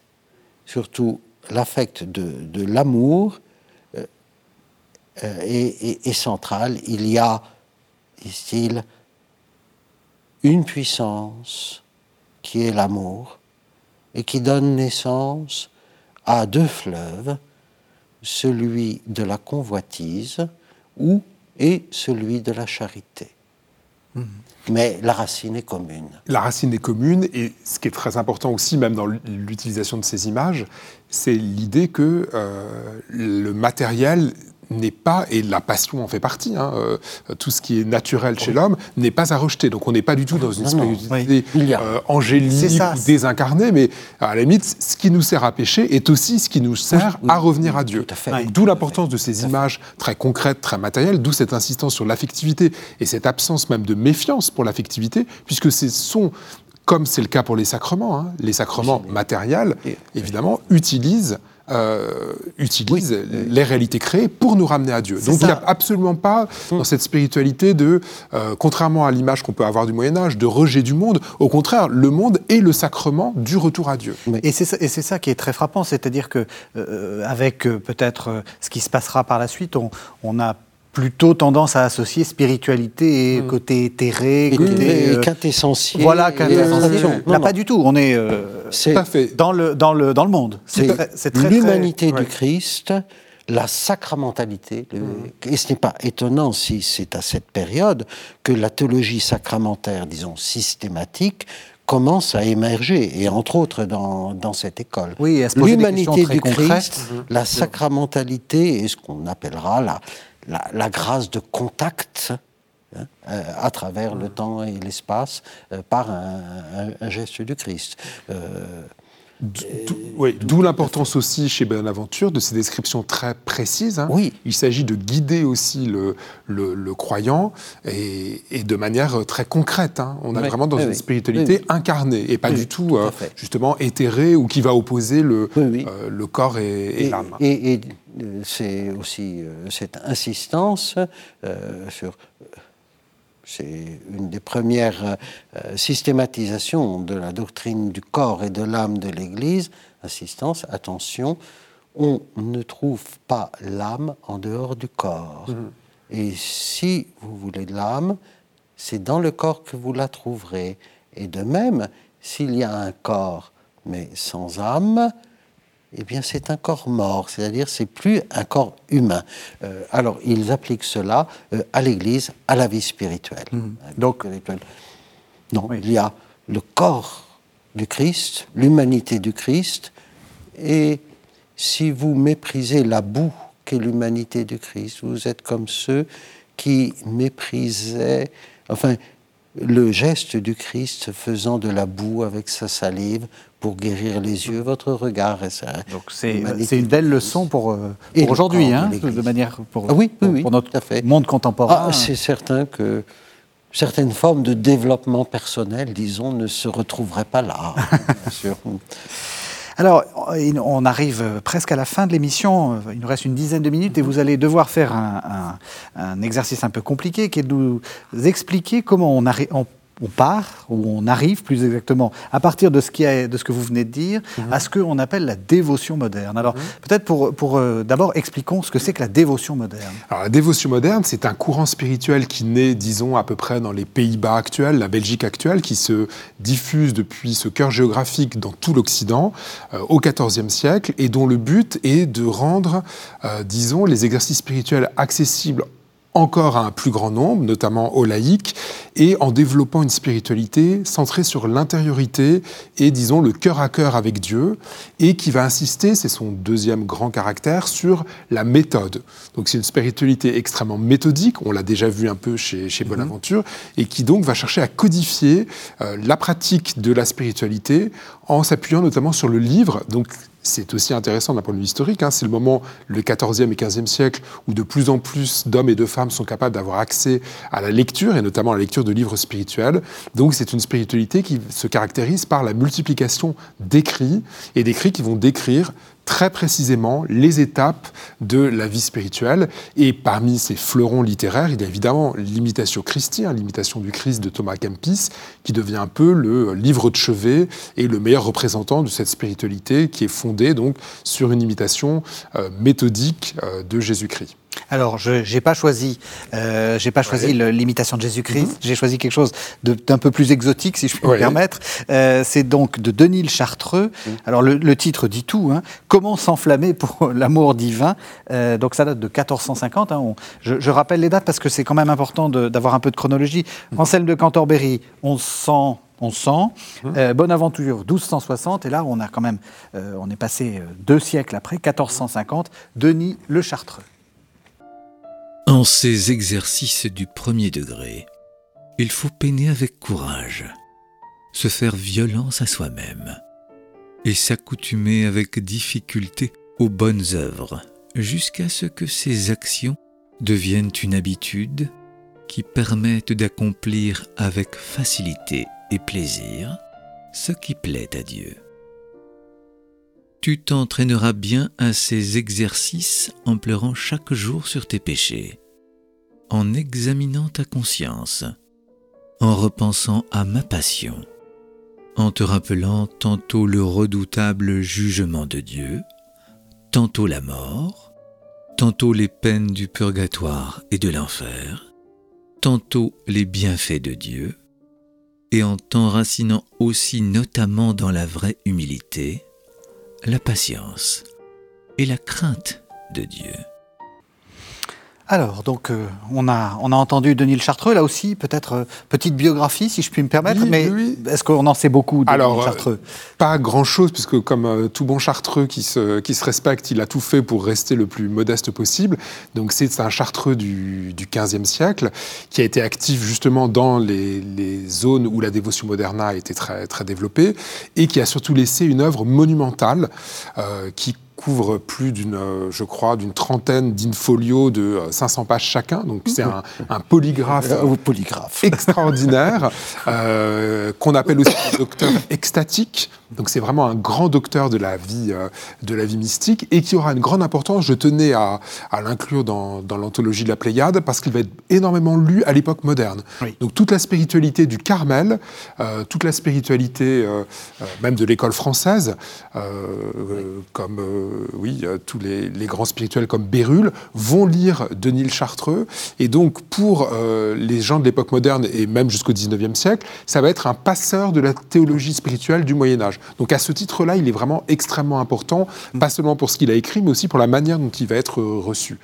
C: surtout l'affect de, l'amour, euh, est, est, central. Il y a, disent-ils, une puissance qui est l'amour et qui donne naissance à deux fleuves, celui de la convoitise ou et celui de la charité. Mhm. Mais la racine est commune.
B: La racine est commune, et ce qui est très important aussi, même dans l'utilisation de ces images, c'est l'idée que euh, le matériel n'est pas, et la passion en fait partie, hein, euh, tout ce qui est naturel chez l'homme n'est pas à rejeter. Donc on n'est pas du tout dans une spiritualité euh, angélique ou désincarnée, mais à la limite, ce qui nous sert à pécher est aussi ce qui nous sert à revenir à Dieu. D'où l'importance de ces images très concrètes, très matérielles, d'où cette insistance sur l'affectivité et cette absence même de méfiance pour l'affectivité, puisque ce sont comme c'est le cas pour les sacrements, hein, les sacrements matériels, évidemment, utilisent euh, utilise les réalités créées pour nous ramener à Dieu. Donc il n'y a absolument pas mm. dans cette spiritualité de, euh, contrairement à l'image qu'on peut avoir du Moyen Âge, de rejet du monde. Au contraire, le monde est le sacrement du retour à Dieu.
A: Et c'est ça, ça, qui est très frappant, c'est-à-dire que euh, avec peut-être ce qui se passera par la suite, on, on a plutôt tendance à associer spiritualité et hmm. côté éthéré,
C: côté euh, quintessentiel.
A: Voilà, quintessentiel. Là, pas du tout. On est, euh, fait. Dans, le, dans, le, dans le monde.
C: C'est l'humanité du Christ, la sacramentalité. Hmm. Et ce n'est pas étonnant si c'est à cette période que la théologie sacramentaire, disons systématique, commence à émerger, et entre autres dans, dans cette école.
A: Oui,
C: L'humanité du Christ, la sacramentalité, et ce qu'on appellera la, la, grâce de contact hein, euh, à travers le temps et l'espace euh, par un, geste du Christ.
B: Euh, d'où l'importance aussi chez Bonaventure de ces descriptions très précises. Hein.
C: Oui.
B: Il s'agit de guider aussi le, le, croyant et, de manière très concrète. Hein. On est vraiment dans une spiritualité incarnée et pas du tout justement éthérée ou qui va opposer le, le corps et, l'âme.
C: et c'est aussi euh, cette insistance euh, sur c'est une des premières euh, systématisations de la doctrine du corps et de l'âme de l'Église. Insistance, attention, on ne trouve pas l'âme en dehors du corps. Mm-hmm. Et si vous voulez de l'âme, c'est dans le corps que vous la trouverez. Et de même, s'il y a un corps mais sans âme, eh bien c'est un corps mort, c'est-à-dire c'est plus un corps humain. Euh, alors ils appliquent cela euh, à l'Église, à la vie spirituelle. Mmh. Donc non, il y a le corps du Christ, l'humanité du Christ, et si vous méprisez la boue qu'est l'humanité du Christ, vous êtes comme ceux qui méprisaient, enfin, le geste du Christ faisant de la boue avec sa salive pour guérir les yeux, votre regard.
A: Ça, Donc c'est une belle leçon pour, euh, pour aujourd'hui, hein, de manière pour,
C: ah oui,
A: oui, pour, notre monde contemporain.
C: Ah, c'est certain que certaines formes de développement personnel, disons, ne se retrouveraient pas là, bien sûr.
A: Alors, on arrive presque à la fin de l'émission. Il nous reste une dizaine de minutes et vous allez devoir faire un, exercice un peu compliqué qui est de nous expliquer comment on, on part, ou on arrive plus exactement, à partir de ce, qui est, de ce que vous venez de dire, à ce qu'on appelle la dévotion moderne. Alors peut-être pour, pour euh, d'abord expliquons ce que c'est que la dévotion moderne.
B: Alors la dévotion moderne, c'est un courant spirituel qui naît, disons, à peu près dans les Pays-Bas actuels, la Belgique actuelle, qui se diffuse depuis ce cœur géographique dans tout l'Occident euh, au XIVe siècle et dont le but est de rendre, euh, disons, les exercices spirituels accessibles encore à un plus grand nombre, notamment aux laïcs, et en développant une spiritualité centrée sur l'intériorité et, disons, le cœur à cœur avec Dieu, et qui va insister, c'est son deuxième grand caractère, sur la méthode. Donc c'est une spiritualité extrêmement méthodique, on l'a déjà vu un peu chez, chez mhm. Bonaventure, et qui donc va chercher à codifier euh, la pratique de la spiritualité en s'appuyant notamment sur le livre. Donc c'est aussi intéressant d'un point de vue historique. Hein. C'est le moment, le XIVe et XVe siècle, où de plus en plus d'hommes et de femmes sont capables d'avoir accès à la lecture, et notamment à la lecture de livres spirituels. Donc c'est une spiritualité qui se caractérise par la multiplication d'écrits, et d'écrits qui vont décrire très précisément les étapes de la vie spirituelle. Et parmi ces fleurons littéraires, il y a évidemment l'imitation Christi, hein, l'imitation du Christ de Thomas Kempis, qui devient un peu le livre de chevet et le meilleur représentant de cette spiritualité qui est fondée donc sur une imitation euh, méthodique euh, de Jésus-Christ.
A: Alors, je n'ai pas choisi, euh, j'ai pas choisi l'imitation de Jésus-Christ. Mhm. J'ai choisi quelque chose d'un peu plus exotique, si je puis me permettre. Euh, c'est donc de Denis le Chartreux. Mhm. Alors, le, titre dit tout. Hein. Comment s'enflammer pour l'amour divin? Euh, Donc, ça date de 1450. Hein. je, rappelle les dates parce que c'est quand même important d'avoir un peu de chronologie. Mhm. Anselme de Cantorbéry, on sent on sent. Euh, Bonaventure, 1260, et là, on a quand même, on est passé deux siècles après, 1450, Denis le Chartreux.
D: En ces exercices du premier degré, il faut peiner avec courage, se faire violence à soi-même et s'accoutumer avec difficulté aux bonnes œuvres jusqu'à ce que ces actions deviennent une habitude qui permette d'accomplir avec facilité et plaisir ce qui plaît à Dieu. Tu t'entraîneras bien à ces exercices en pleurant chaque jour sur tes péchés en examinant ta conscience, en repensant à ma passion, en te rappelant tantôt le redoutable jugement de Dieu, tantôt la mort, tantôt les peines du purgatoire et de l'enfer, tantôt les bienfaits de Dieu, et en t'enracinant aussi notamment dans la vraie humilité, la patience et la crainte de Dieu.
A: Alors, donc, euh, on, a, on a entendu Denis le Chartreux, là aussi, peut-être euh, petite biographie, si je puis me permettre, mais est-ce qu'on en sait beaucoup de
B: Alors,
A: Denis Chartreux?
B: Pas grand-chose, puisque comme euh, tout bon Chartreux qui se, qui se respecte, il a tout fait pour rester le plus modeste possible. Donc, c'est un Chartreux du, du 15e siècle, qui a été actif justement dans les, les, zones où la dévotion moderna a été très, très développée, et qui a surtout laissé une œuvre monumentale qui couvre plus d'une, euh, je crois, d'une trentaine d'infolios de 500 euh, pages chacun. Donc c'est un, polygraphe,
A: euh, polygraphe.
B: extraordinaire qu'on appelle aussi le docteur extatique. Donc c'est vraiment un grand docteur de la vie, de la vie mystique et qui aura une grande importance. Je tenais à, l'inclure dans, l'anthologie de la Pléiade parce qu'il va être énormément lu à l'époque moderne. Donc toute la spiritualité du Carmel, toute la spiritualité même de l'école française, comme euh, oui, tous les, grands spirituels comme Bérulle vont lire Denis le Chartreux. Et donc, pour euh, les gens de l'époque moderne et même jusqu'au 19e siècle, ça va être un passeur de la théologie spirituelle du Moyen-Âge. Donc, à ce titre-là, il est vraiment extrêmement important, pas seulement pour ce qu'il a écrit, mais aussi pour la manière dont il va être reçu.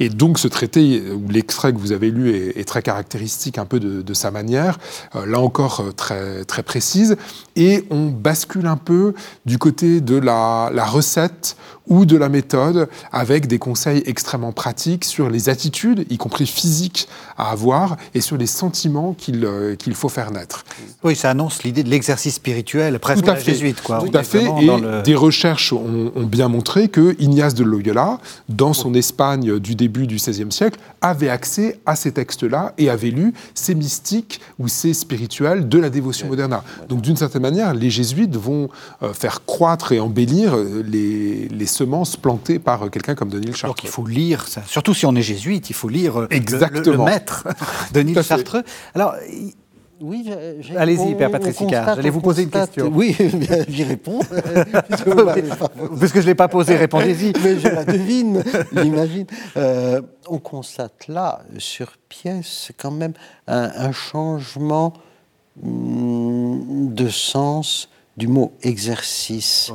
B: Et donc, ce traité, ou l'extrait que vous avez lu, est, très caractéristique un peu de, sa manière, euh, là encore très, très précise. Et on bascule un peu du côté de la recette ou de la méthode avec des conseils extrêmement pratiques sur les attitudes, y compris physiques, à avoir et sur les sentiments qu'il euh, qu'il faut faire naître.
A: Oui, ça annonce l'idée de l'exercice spirituel, presque
B: Tout à fait.
A: jésuite. Quoi.
B: Tout à fait. Et des recherches ont, bien montré que Ignace de Loyola, dans son Espagne du début du XVIe siècle, avait accès à ces textes-là et avait lu ces mystiques ou ces spirituels de la dévotion moderne. Donc, d'une certaine manière, les jésuites vont euh, faire croître et embellir euh, les, les semences plantées par quelqu'un comme Denis Chartreux.
A: Donc il faut lire, ça. surtout si on est jésuite, il faut lire Exactement. Le, le maître, Denis Chartreux. Alors,
C: Oui,
A: Allez-y, Père Patricia, j'allais vous poser une question.
C: Oui, j'y réponds.
A: Puisque je ne l'ai pas posée, répondez-y.
C: Mais je la devine, j'imagine. Euh, on constate là, sur pièce, quand même un, changement hmm, de sens du mot exercice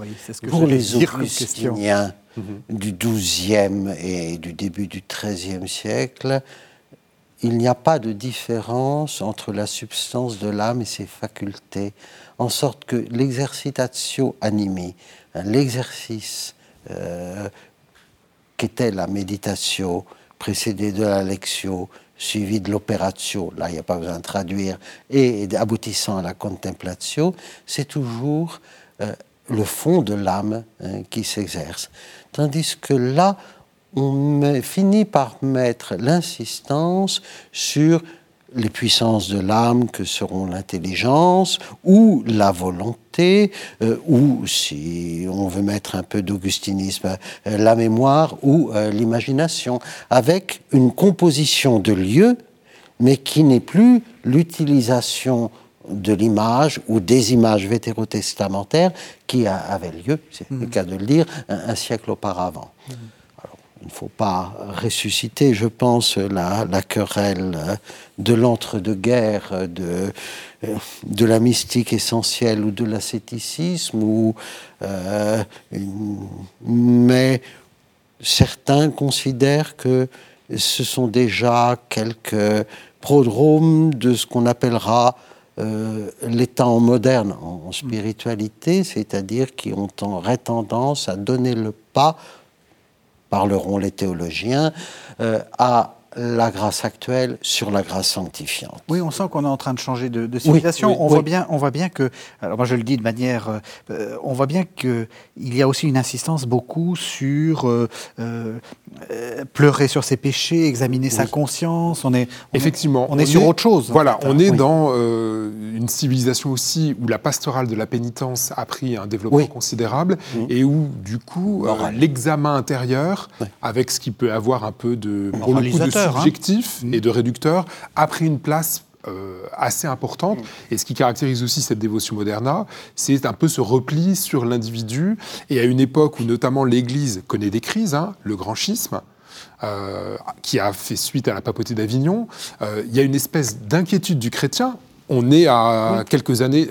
C: pour les augustiniens mhm. du XIIe et du début du XIIIe siècle il n'y a pas de différence entre la substance de l'âme et ses facultés, en sorte que l'exercitatio animi, hein, l'exercice euh, qu'était la méditation, précédé de la lectio, suivi de l'opératio, là il n'y a pas besoin de traduire, et aboutissant à la contemplatio, c'est toujours euh, le fond de l'âme hein, qui s'exerce. Tandis que là, on finit par mettre l'insistance sur les puissances de l'âme que seront l'intelligence ou la volonté, euh, ou si on veut mettre un peu d'augustinisme, euh, la mémoire ou euh, l'imagination, avec une composition de lieux, mais qui n'est plus l'utilisation de l'image ou des images vétérotestamentaires qui avait lieu, c'est le mmh. cas de le dire, un, siècle auparavant. Mmh il ne faut pas ressusciter, je pense, la, querelle de l'entre-deux-guerres, de, de la mystique essentielle ou de l'ascéticisme, euh, mais certains considèrent que ce sont déjà quelques prodromes de ce qu'on appellera euh, les temps modernes en spiritualité, c'est-à-dire qui ont tendance à donner le pas parleront les théologiens, euh, à la grâce actuelle sur la grâce sanctifiante.
A: Oui, on sent qu'on est en train de changer de, de civilisation. on, Voit bien, on voit bien que, alors moi je le dis de manière, euh, on voit bien qu'il y a aussi une insistance beaucoup sur euh, pleurer sur ses péchés, examiner sa conscience. On est,
B: effectivement,
A: on, est sur autre chose.
B: Voilà, on est dans une civilisation aussi où la pastorale de la pénitence a pris un développement considérable et où du coup l'examen intérieur, avec ce qui peut avoir un peu de, pour le coup, de Hein. subjectif et de réducteur a pris une place euh, assez importante. Et ce qui caractérise aussi cette dévotion moderna, c'est un peu ce repli sur l'individu. Et à une époque où notamment l'Église connaît des crises, hein, le grand schisme, euh, qui a fait suite à la papauté d'Avignon, euh, il y a une espèce d'inquiétude du chrétien. On est à quelques années,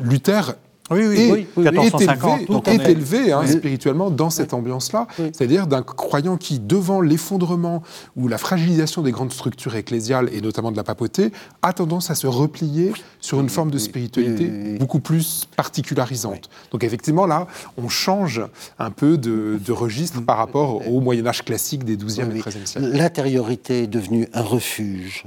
B: Luther
A: oui, oui, oui, 1450,
B: est élevé, hein, spirituellement dans cette ambiance-là, c'est-à-dire d'un croyant qui, devant l'effondrement ou la fragilisation des grandes structures ecclésiales et notamment de la papauté, a tendance à se replier sur une forme de spiritualité beaucoup plus particularisante. Donc effectivement, là, on change un peu de, registre par rapport au Moyen Âge classique des 12e et 13e siècles.
C: L'intériorité est devenue un refuge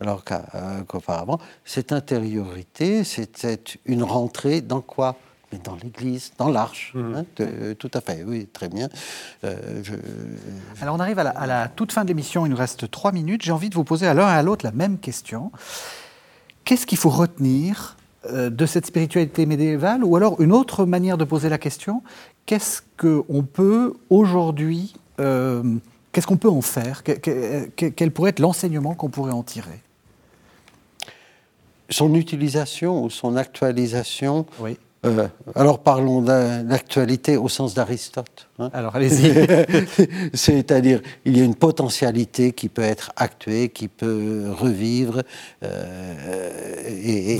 C: alors euh, qu'auparavant, cette intériorité, c'était une rentrée dans quoi? Mais dans l'Église, dans l'Arche. Mmh. Hein, tout à fait, oui, très bien.
A: Euh, alors on arrive à la, toute fin de l'émission, il nous reste trois minutes. J'ai envie de vous poser à l'un et à l'autre la même question. Qu'est-ce qu'il faut retenir euh, de cette spiritualité médiévale? Ou alors une autre manière de poser la question, qu'est-ce qu'on peut aujourd'hui, qu'est-ce qu'on peut en faire? Quel pourrait être l'enseignement qu'on pourrait en tirer?
C: Son utilisation ou son actualisation. Oui. Euh, alors parlons d'actualité au sens d'Aristote.
A: Hein. Alors allez-y.
C: C'est-à-dire, il y a une potentialité qui peut être actuée, qui peut revivre euh, et,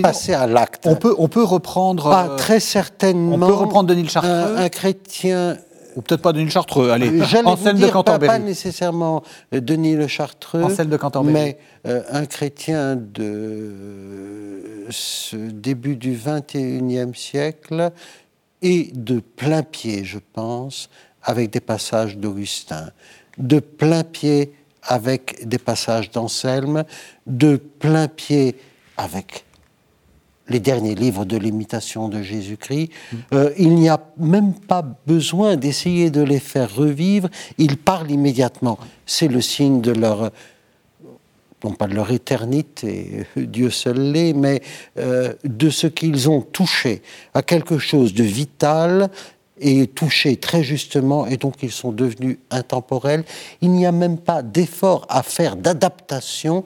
C: passer à l'acte.
A: On peut, on peut reprendre.
C: Pas euh, très certainement.
A: On peut reprendre Denis Chartreux.
C: Un, un chrétien
A: ou peut-être pas Denis le Chartreux, allez, Anselme de Canterbury.
C: Pas, pas nécessairement euh, Denis le Chartreux,
A: Anselme de
C: mais euh, un chrétien de ce début du XXIe siècle et de plein pied, je pense, avec des passages d'Augustin, de plein pied avec des passages d'Anselme, de plein pied avec les derniers livres de l'imitation de Jésus-Christ, euh, il n'y a même pas besoin d'essayer de les faire revivre, ils parlent immédiatement. C'est le signe de leur, non pas de leur éternité, Dieu seul l'est, mais euh, de ce qu'ils ont touché à quelque chose de vital et touché très justement, et donc ils sont devenus intemporels. Il n'y a même pas d'effort à faire d'adaptation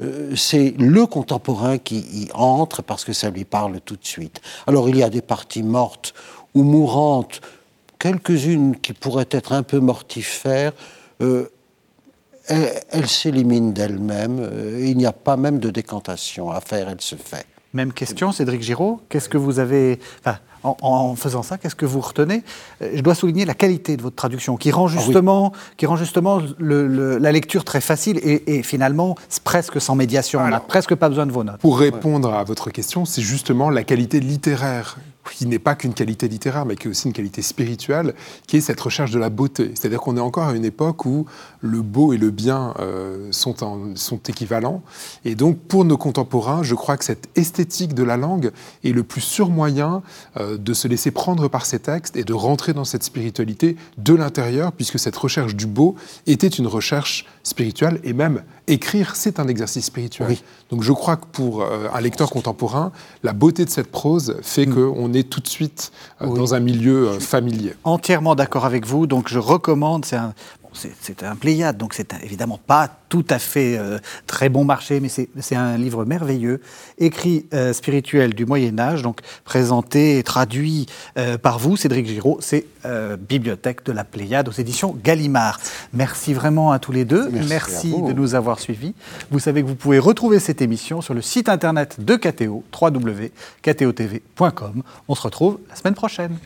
C: euh, c'est le contemporain qui y entre parce que ça lui parle tout de suite. Alors il y a des parties mortes ou mourantes, quelques-unes qui pourraient être un peu mortifères. Euh, elle, s'élimine d'elle-même. Euh, il n'y a pas même de décantation à faire, elle se fait.
A: Même question, Cédric Giraud. Qu'est-ce que vous avez. En, faisant ça, qu'est-ce que vous retenez? Euh, Je dois souligner la qualité de votre traduction, qui rend ah justement, qui rend justement la lecture très facile et, finalement presque sans médiation. On n'a presque pas besoin de vos notes.
B: Pour répondre à votre question, c'est justement la qualité littéraire qui n'est pas qu'une qualité littéraire, mais qui est aussi une qualité spirituelle, qui est cette recherche de la beauté. C'est-à-dire qu'on est encore à une époque où le beau et le bien euh, sont, sont équivalents. Et donc, pour nos contemporains, je crois que cette esthétique de la langue est le plus sûr moyen euh, de se laisser prendre par ces textes et de rentrer dans cette spiritualité de l'intérieur, puisque cette recherche du beau était une recherche spirituelle et même écrire, c'est un exercice spirituel. Donc je crois que pour euh, un lecteur contemporain, la beauté de cette prose fait mm. qu'on est tout de suite euh, dans un milieu euh, familier.
A: Entièrement d'accord avec vous, donc je recommande, c'est un, c'est un Pléiade, donc c'est évidemment pas tout à fait euh, très bon marché, mais c'est un livre merveilleux, écrit euh, spirituel du Moyen Âge, donc présenté et traduit euh, par vous, Cédric Giraud. C'est Bibliothèque de la Pléiade aux éditions Gallimard. Merci vraiment à tous les deux. Merci, de nous avoir suivis. Vous savez que vous pouvez retrouver cette émission sur le site internet de KTO, www.ktotv.com. On se retrouve la semaine prochaine.